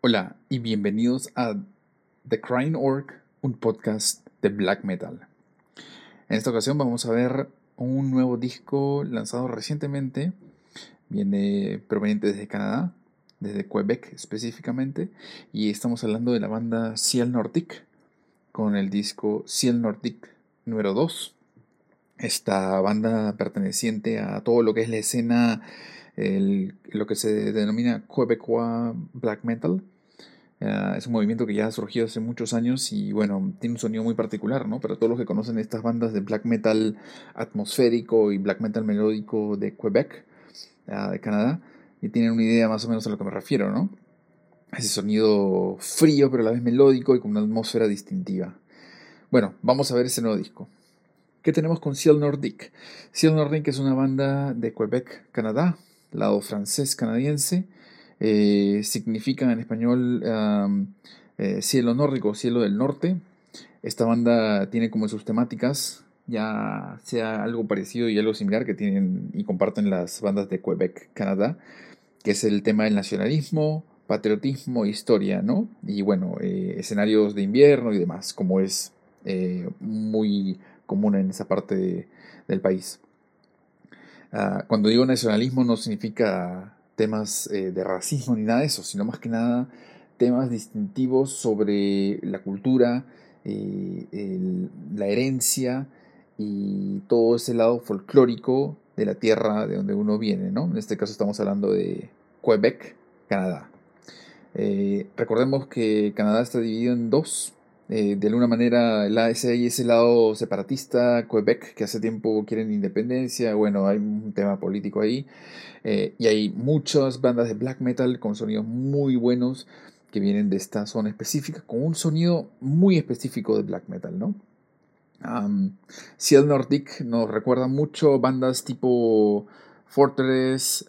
Hola y bienvenidos a The Crying Orc, un podcast de black metal. En esta ocasión vamos a ver un nuevo disco lanzado recientemente. Viene proveniente desde Canadá, desde Quebec específicamente, y estamos hablando de la banda Ciel Nordic con el disco Ciel Nordic número 2. Esta banda perteneciente a todo lo que es la escena lo que se denomina Quebecois Black Metal. Ah, es un movimiento que ya ha surgido hace muchos años y bueno, tiene un sonido muy particular, ¿no? Para todos los que conocen estas bandas de black metal atmosférico y black metal melódico de Quebec, ah, de Canadá, y tienen una idea más o menos a lo que me refiero, ¿no? Ese sonido frío pero a la vez melódico y con una atmósfera distintiva. Bueno, vamos a ver ese nuevo disco. ¿Qué tenemos con Ciel Nordic? Ciel Nordic es una banda de Quebec, Canadá, lado francés canadiense, eh, significa en español eh, cielo nórdico, cielo del norte. Esta banda tiene como sus temáticas ya sea algo parecido y algo similar que tienen y comparten las bandas de Quebec, Canadá, que es el tema del nacionalismo, patriotismo historia, ¿no? Y bueno, eh, escenarios de invierno y demás, como es muy común en esa parte del país. Ah, cuando digo nacionalismo no significa temas eh, de racismo ni nada de eso, sino más que nada temas distintivos sobre la cultura, eh, la herencia y todo ese lado folclórico de la tierra de donde uno viene, ¿no? En este caso estamos hablando de Quebec, Canadá. Eh, recordemos que Canadá está dividido en dos, eh, de alguna manera ese, hay ese lado separatista, Quebec, que hace tiempo quieren independencia, bueno, hay un tema político ahí, eh, y hay muchas bandas de black metal con sonidos muy buenos que vienen de esta zona específica, con un sonido muy específico de black metal, ¿no? Um, Ciel Nordic nos recuerda mucho bandas tipo Fortress,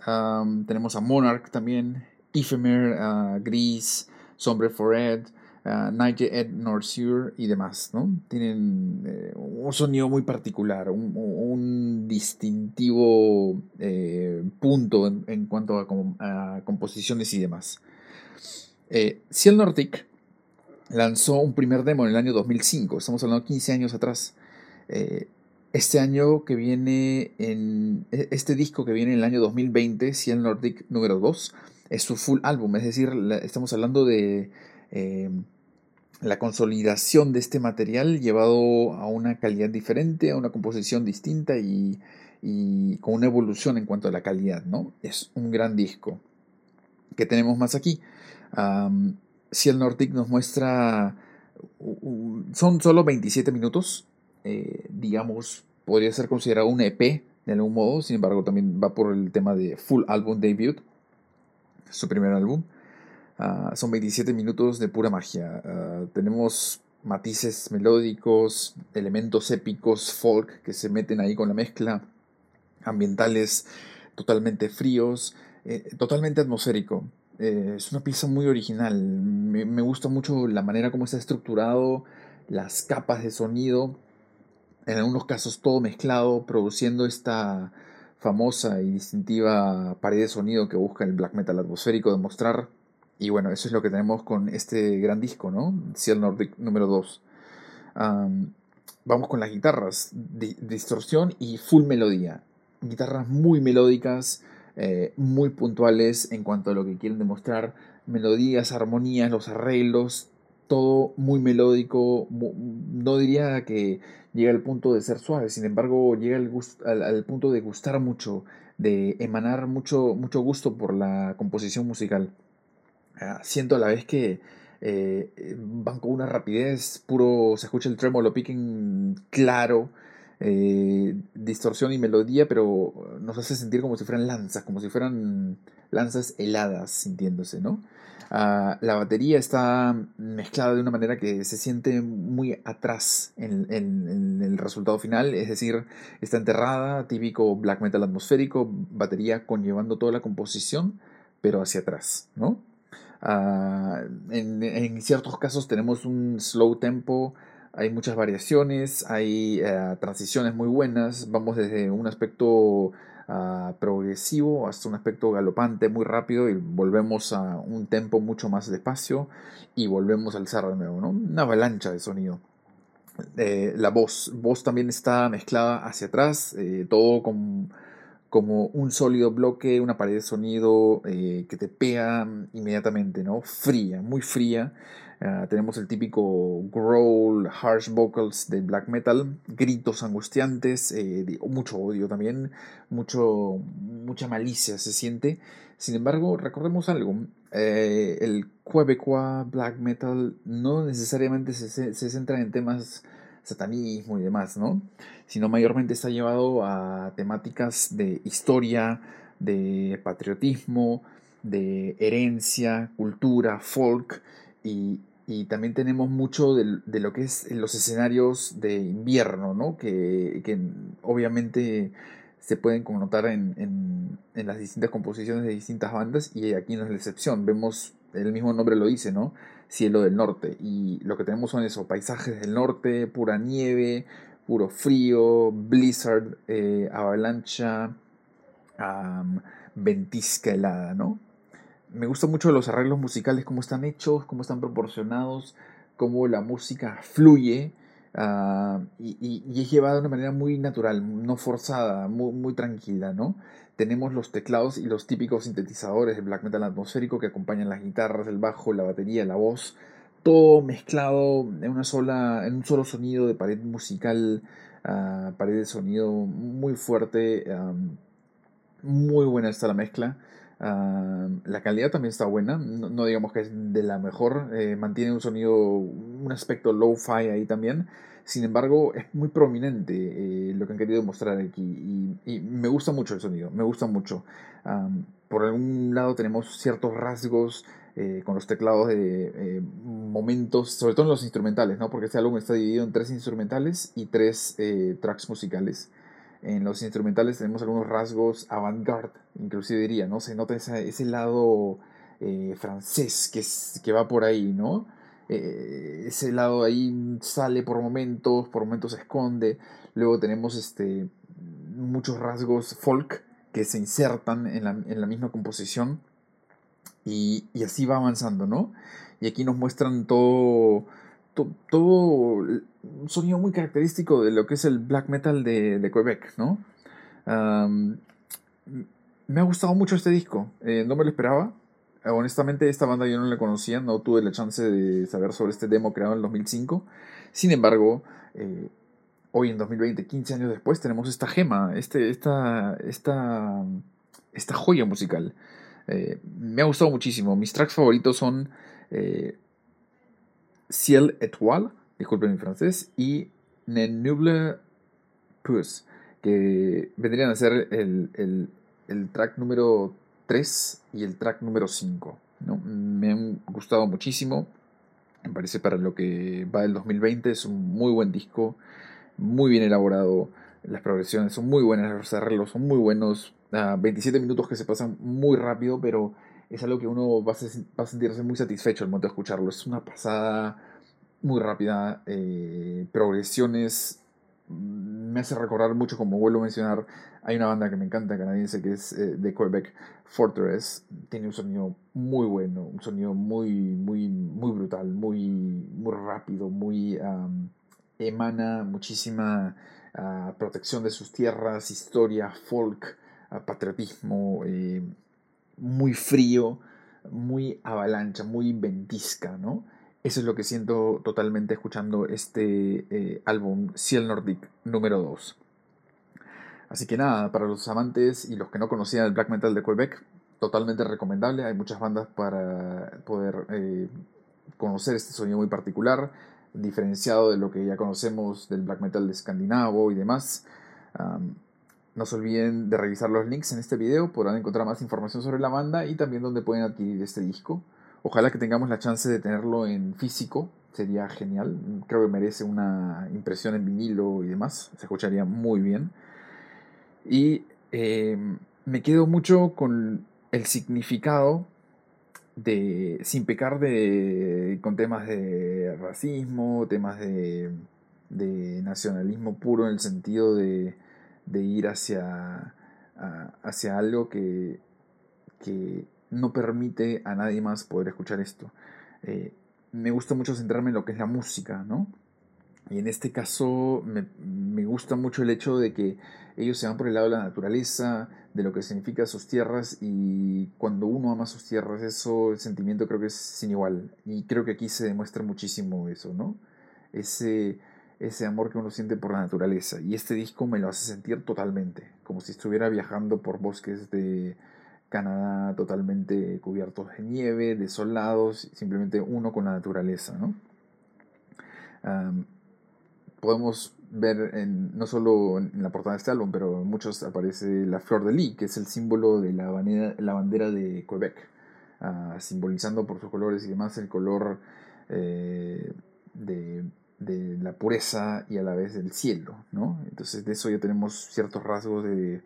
tenemos a Monarch también, Ephemer, uh, Gris, Sombre Fored, uh, Nigel Ed Norsur y demás, ¿no? Tienen eh, un sonido muy particular, un, distintivo eh, punto en, cuanto a, composiciones y demás. Eh, Ciel Nordic lanzó un primer demo en el año 2005, estamos hablando de 15 años atrás. Eh, este año que viene, en e, este disco que viene en el año 2020, Ciel Nordic número 2, es su full álbum, es decir, estamos hablando de la consolidación de este material llevado a una calidad diferente, a una composición distinta y, con una evolución en cuanto a la calidad, ¿no? Es un gran disco. ¿Qué tenemos más aquí? si el Nordic nos muestra, son solo 27 minutos, eh, digamos, podría ser considerado un EP de algún modo, sin embargo también va por el tema de full album debut, su primer álbum. Ah, son 27 minutos de pura magia. Ah, tenemos matices melódicos, elementos épicos, folk que se meten ahí con la mezcla, ambientales totalmente fríos, eh, totalmente atmosférico. Eh, es una pieza muy original. Me, me, gusta mucho la manera como está estructurado, las capas de sonido, en algunos casos todo mezclado, produciendo esta famosa y distintiva pared de sonido que busca el black metal atmosférico de mostrar y bueno, eso es lo que tenemos con este gran disco, ¿no? Ciel Nordic número 2. vamos con las guitarras, distorsión y full melodía. Guitarras muy melódicas, eh, muy puntuales en cuanto a lo que quieren demostrar. Melodías, armonías, los arreglos, todo muy melódico. No diría que llega al punto de ser suave, sin embargo llega al, al, punto de gustar mucho, de emanar mucho, mucho gusto por la composición musical. Ah, siento a la vez que eh, van con una rapidez, puro, se escucha el tremolo picking claro, eh, distorsión y melodía, pero nos hace sentir como si fueran lanzas, como si fueran lanzas heladas sintiéndose, ¿no? Ah, la batería está mezclada de una manera que se siente muy atrás en, en, el resultado final, es decir, está enterrada, típico black metal atmosférico, batería conllevando toda la composición, pero hacia atrás, ¿no? Ah, en, ciertos casos tenemos un slow tempo, hay muchas variaciones, hay eh, transiciones muy buenas, vamos desde un aspecto ah, progresivo hasta un aspecto galopante muy rápido y volvemos a un tempo mucho más despacio y volvemos al alzar de nuevo, ¿no? Una avalancha de sonido. Eh, la voz, voz también está mezclada hacia atrás, eh, todo con como un sólido bloque, una pared de sonido eh, que te pega inmediatamente, ¿no? Fría, muy fría. Ah, tenemos el típico growl, harsh vocals del black metal, gritos angustiantes, eh, mucho odio también, mucho, mucha malicia se siente. Sin embargo, recordemos algo, eh, el Quebecois black metal no necesariamente se, se centra en temas satanismo y demás, ¿no? Sino mayormente está llevado a temáticas de historia, de patriotismo, de herencia, cultura, folk y, también tenemos mucho de, lo que es los escenarios de invierno, ¿no? Que, obviamente se pueden connotar en, en, las distintas composiciones de distintas bandas y aquí no es la excepción. Vemos, el mismo nombre lo dice, ¿no? Cielo del norte. Y lo que tenemos son esos paisajes del norte, pura nieve, puro frío, blizzard, eh, avalancha, ventisca helada, ¿no? Me gustan mucho los arreglos musicales, cómo están hechos, cómo están proporcionados, cómo la música fluye ah, y, es llevada de una manera muy natural, no forzada, muy, muy tranquila, ¿no? tenemos los teclados y los típicos sintetizadores de black metal atmosférico que acompañan las guitarras, el bajo, la batería, la voz, todo mezclado en una sola, en un solo sonido de pared musical, uh, pared de sonido muy fuerte, muy buena está la mezcla. La calidad también está buena, no, digamos que es de la mejor, eh, mantiene un sonido, un aspecto low-fi ahí también, sin embargo, es muy prominente eh, lo que han querido mostrar aquí y, me gusta mucho el sonido, me gusta mucho. por algún lado tenemos ciertos rasgos eh, con los teclados de momentos, sobre todo en los instrumentales, ¿no? porque este álbum está dividido en tres instrumentales y tres tracks musicales. En los instrumentales tenemos algunos rasgos avant-garde, inclusive diría, ¿no? Se nota ese lado francés que, que va por ahí, ¿no? Eh, ese lado ahí sale por momentos, por momentos se esconde. Luego tenemos este, muchos rasgos folk que se insertan en la, misma composición y, así va avanzando, ¿no? Y aquí nos muestran todo, todo, un sonido muy característico de lo que es el black metal de, Quebec, ¿no? me ha gustado mucho este disco, eh, no me lo esperaba, honestamente esta banda yo no la conocía, no tuve la chance de saber sobre este demo creado en el 2005. Sin embargo, eh, hoy en 2020, 15 años después, tenemos esta gema, este, esta, esta, esta joya musical. Eh, me ha gustado muchísimo. Mis tracks favoritos son Ciel Étoile, disculpen mi francés, y Ne Nuble Puss, que vendrían a ser el, el, el track número 3 y el track número 5. ¿no? Me han gustado muchísimo. Me parece para lo que va del 2020 es un muy buen disco, muy bien elaborado. Las progresiones son muy buenas, los arreglos son muy buenos. 27 minutos que se pasan muy rápido, pero es algo que uno va a, sentirse muy satisfecho al momento de escucharlo. Es una pasada muy rápida, eh, progresiones me hace recordar mucho, como vuelvo a mencionar, hay una banda que me encanta canadiense que es eh, de Quebec, Fortress. Tiene un sonido muy bueno, un sonido muy, muy, muy brutal, muy, muy rápido, muy emana muchísima ah, protección de sus tierras, historia, folk, ah, patriotismo, eh, muy frío, muy avalancha, muy ventisca, ¿no? Eso es lo que siento totalmente escuchando este eh, álbum Ciel Nordic número 2. Así que nada, para los amantes y los que no conocían el black metal de Quebec, totalmente recomendable. Hay muchas bandas para poder eh, conocer este sonido muy particular, diferenciado de lo que ya conocemos del black metal de escandinavo y demás. no se olviden de revisar los links en este video, podrán encontrar más información sobre la banda y también donde pueden adquirir este disco. Ojalá que tengamos la chance de tenerlo en físico, sería genial. Creo que merece una impresión en vinilo y demás, se escucharía muy bien. Y em, me quedo mucho con el significado de, sin pecar de, con temas de racismo, temas de, de nacionalismo puro en el sentido de, de ir hacia hacia algo que, que no permite a nadie más poder escuchar esto. Eh, me gusta mucho centrarme en lo que es la música, ¿no? Y en este caso me, me, gusta mucho el hecho de que ellos se van por el lado de la naturaleza, de lo que significa sus tierras y cuando uno ama sus tierras, eso, el sentimiento creo que es sin igual. Y creo que aquí se demuestra muchísimo eso, ¿no? Ese, ese amor que uno siente por la naturaleza. Y este disco me lo hace sentir totalmente, como si estuviera viajando por bosques de Canadá totalmente cubiertos de nieve, desolados, simplemente uno con la naturaleza, ¿no? podemos ver en, no solo en la portada de este álbum, pero en muchos aparece la flor de lis, que es el símbolo de la bandera, de Quebec, ah, simbolizando por sus colores y demás el color eh, de, de, la pureza y a la vez del cielo, ¿no? Entonces de eso ya tenemos ciertos rasgos de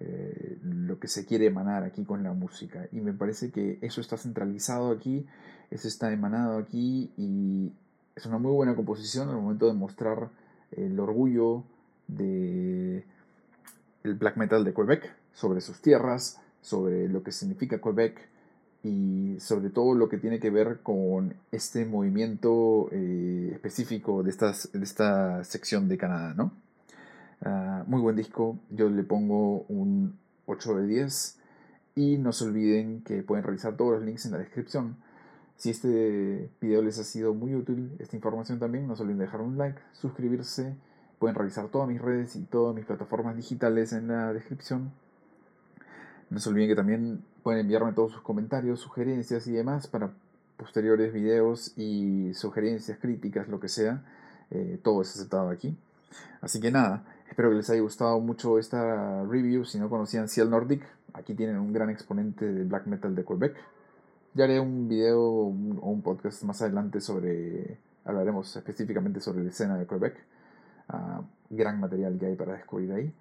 eh, lo que se quiere emanar aquí con la música. Y me parece que eso está centralizado aquí, eso está emanado aquí y es una muy buena composición al momento de mostrar el orgullo de el black metal de Quebec sobre sus tierras, sobre lo que significa Quebec y sobre todo lo que tiene que ver con este movimiento eh, específico de, estas, de esta sección de Canadá, ¿no? Ah, muy buen disco, yo le pongo un 8 de 10 y no se olviden que pueden revisar todos los links en la descripción si este video les ha sido muy útil, esta información también, no se olviden dejar un like, suscribirse, pueden revisar todas mis redes y todas mis plataformas digitales en la descripción. No se olviden que también pueden enviarme todos sus comentarios, sugerencias y demás para posteriores videos y sugerencias, críticas, lo que sea. Eh, todo es aceptado aquí. Así que nada, espero que les haya gustado mucho esta review. Si no conocían Ciel Nordic, aquí tienen un gran exponente de black metal de Quebec. Ya haré un video o un podcast más adelante sobre, hablaremos específicamente sobre la escena de Quebec. Ah, gran material que hay para descubrir ahí.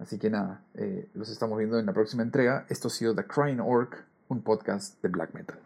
Así que nada, eh, los estamos viendo en la próxima entrega. Esto ha sido The Crying Orc, un podcast de black metal.